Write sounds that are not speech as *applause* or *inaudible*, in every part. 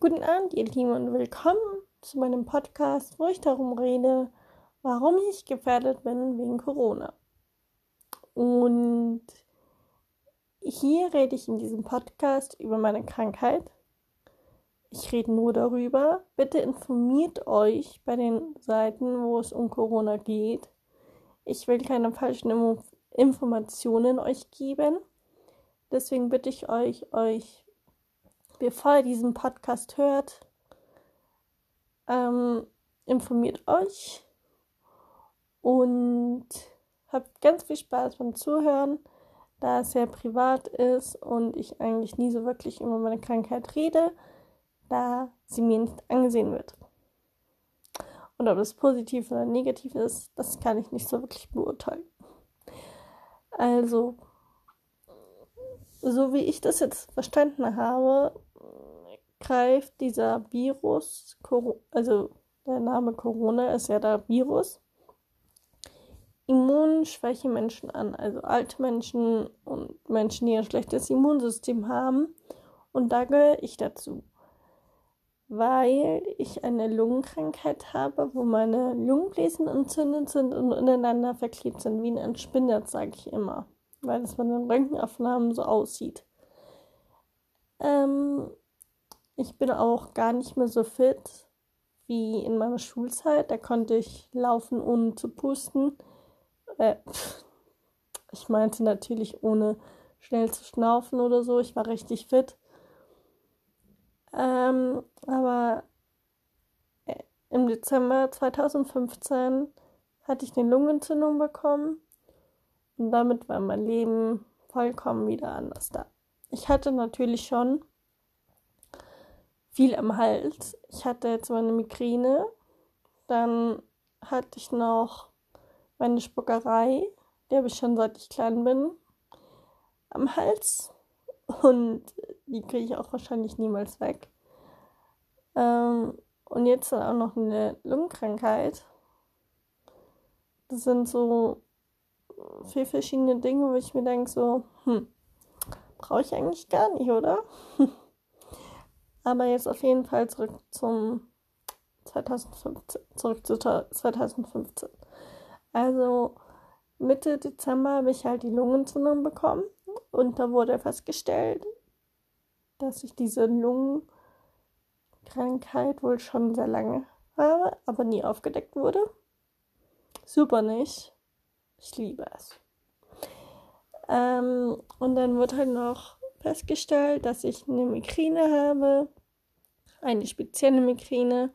Guten Abend, ihr Lieben, und willkommen zu meinem Podcast, wo ich darum rede, warum ich gefährdet bin wegen Corona. Und hier rede ich in diesem Podcast über meine Krankheit. Ich rede nur darüber. Bitte informiert euch bei den Seiten, wo es um Corona geht. Ich will keine falschen Informationen euch geben. Deswegen bitte ich euch, euch bevor ihr diesen Podcast hört, ähm, informiert euch und habt ganz viel Spaß beim Zuhören, da es sehr privat ist und ich eigentlich nie so wirklich über meine Krankheit rede, da sie mir nicht angesehen wird. Und ob das positiv oder negativ ist, das kann ich nicht so wirklich beurteilen. Also, so wie ich das jetzt verstanden habe, greift dieser Virus, also der Name Corona ist ja der Virus, immunschwäche Menschen an, also alte Menschen und Menschen, die ein schlechtes Immunsystem haben. Und da gehöre ich dazu, weil ich eine Lungenkrankheit habe, wo meine Lungenbläschen entzündet sind und ineinander verklebt sind, wie ein Spinnet, sage ich immer, weil es bei den Röntgenaufnahmen so aussieht. Ähm, ich bin auch gar nicht mehr so fit wie in meiner Schulzeit. Da konnte ich laufen, ohne zu pusten. Äh, ich meinte natürlich ohne schnell zu schnaufen oder so. Ich war richtig fit. Ähm, aber äh, im Dezember 2015 hatte ich eine Lungenentzündung bekommen und damit war mein Leben vollkommen wieder anders da. Ich hatte natürlich schon viel am Hals. Ich hatte jetzt meine Migräne. Dann hatte ich noch meine Spuckerei. Die habe ich schon seit ich klein bin. Am Hals. Und die kriege ich auch wahrscheinlich niemals weg. Ähm, und jetzt auch noch eine Lungenkrankheit. Das sind so vier verschiedene Dinge, wo ich mir denke, so, hm, brauche ich eigentlich gar nicht, oder? *laughs* Aber jetzt auf jeden Fall zurück zum 2015. Zurück zu 2015. Also Mitte Dezember habe ich halt die Lungenentzündung bekommen und da wurde festgestellt, dass ich diese Lungenkrankheit wohl schon sehr lange habe, aber nie aufgedeckt wurde. Super nicht. Ich liebe es. Ähm, und dann wurde halt noch festgestellt, dass ich eine Migräne habe eine spezielle Migräne.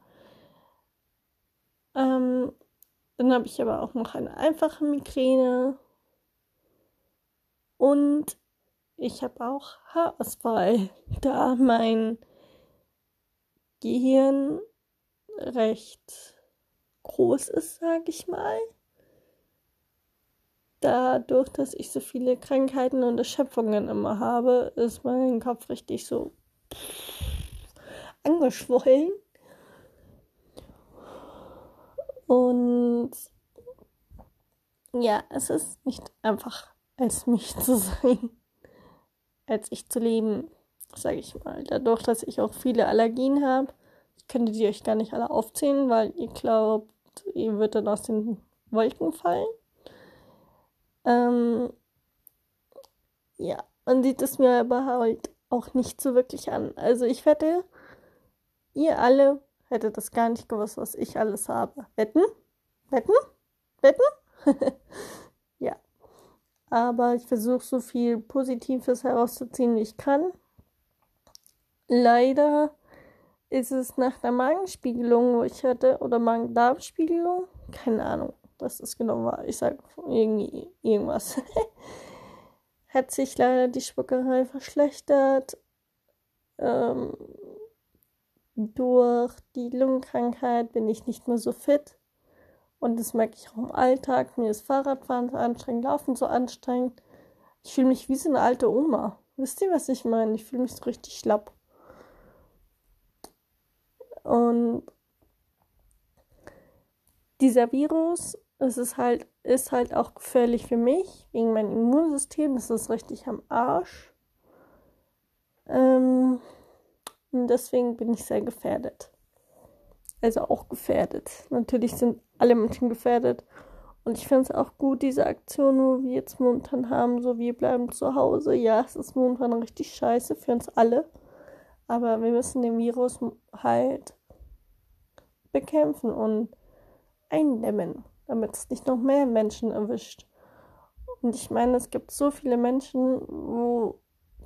Ähm, dann habe ich aber auch noch eine einfache Migräne. Und ich habe auch Haarausfall, *laughs* da mein Gehirn recht groß ist, sage ich mal. Dadurch, dass ich so viele Krankheiten und Erschöpfungen immer habe, ist mein Kopf richtig so angeschwollen. Und ja, es ist nicht einfach, als mich zu sein, als ich zu leben, sage ich mal. Dadurch, dass ich auch viele Allergien habe, ich könnte die euch gar nicht alle aufzählen, weil ihr glaubt, ihr würdet dann aus den Wolken fallen. Ähm, ja, man sieht es mir aber halt auch nicht so wirklich an. Also ich wette, Ihr alle hättet das gar nicht gewusst, was ich alles habe. Wetten? Wetten? Wetten? *laughs* ja. Aber ich versuche so viel Positives herauszuziehen, wie ich kann. Leider ist es nach der Magenspiegelung, wo ich hatte, oder Magen-Darm-Spiegelung, keine Ahnung, was das genau war. Ich sage irgendwie irgendwas. *laughs* Hat sich leider die Spuckerei verschlechtert. Ähm, durch die Lungenkrankheit bin ich nicht mehr so fit. Und das merke ich auch im Alltag. Mir ist Fahrradfahren so anstrengend, Laufen so anstrengend. Ich fühle mich wie so eine alte Oma. Wisst ihr, was ich meine? Ich fühle mich so richtig schlapp. Und dieser Virus, es ist halt, ist halt auch gefährlich für mich, wegen meinem Immunsystem. Das ist richtig am Arsch. Ähm, und deswegen bin ich sehr gefährdet. Also auch gefährdet. Natürlich sind alle Menschen gefährdet. Und ich finde es auch gut, diese Aktion, wo wir jetzt momentan haben, so wir bleiben zu Hause. Ja, es ist momentan richtig scheiße für uns alle. Aber wir müssen den Virus halt bekämpfen und eindämmen, damit es nicht noch mehr Menschen erwischt. Und ich meine, es gibt so viele Menschen, wo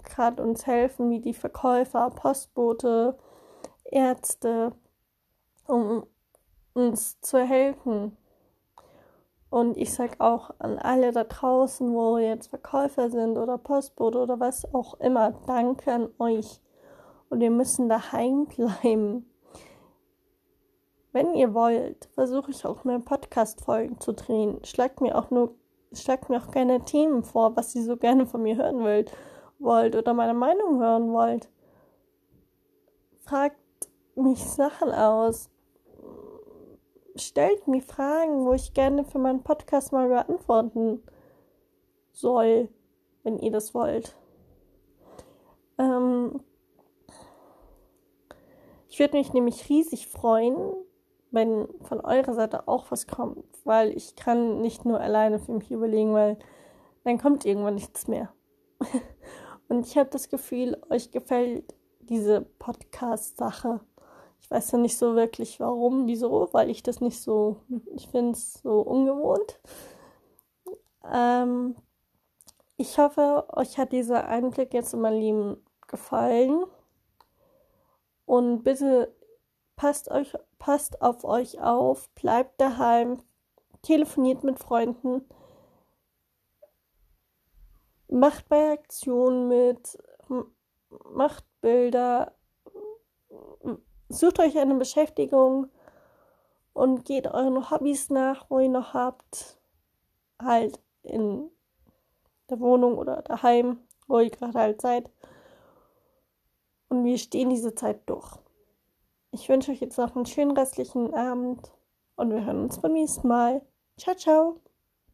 gerade uns helfen, wie die Verkäufer, Postbote, Ärzte, um uns zu helfen. Und ich sage auch an alle da draußen, wo jetzt Verkäufer sind oder Postbote oder was auch immer, danke an euch. Und wir müssen daheim bleiben. Wenn ihr wollt, versuche ich auch mehr Podcast-Folgen zu drehen. Schlagt mir auch nur, schlagt mir auch gerne Themen vor, was ihr so gerne von mir hören wollt, wollt oder meine Meinung hören wollt. Fragt mich Sachen aus. Stellt mir Fragen, wo ich gerne für meinen Podcast mal beantworten soll, wenn ihr das wollt. Ähm, ich würde mich nämlich riesig freuen, wenn von eurer Seite auch was kommt, weil ich kann nicht nur alleine für mich überlegen, weil dann kommt irgendwann nichts mehr. *laughs* Und ich habe das Gefühl, euch gefällt diese Podcast-Sache. Ich weiß ja nicht so wirklich warum, wieso, weil ich das nicht so, ich finde es so ungewohnt. Ähm, ich hoffe, euch hat dieser Einblick jetzt in mein Leben gefallen. Und bitte passt euch, passt auf euch auf, bleibt daheim, telefoniert mit Freunden, macht bei Aktionen mit, macht Bilder, sucht euch eine Beschäftigung und geht euren Hobbys nach, wo ihr noch habt, halt in der Wohnung oder daheim, wo ihr gerade halt seid. Und wir stehen diese Zeit durch. Ich wünsche euch jetzt noch einen schönen restlichen Abend und wir hören uns beim nächsten Mal. Ciao, ciao.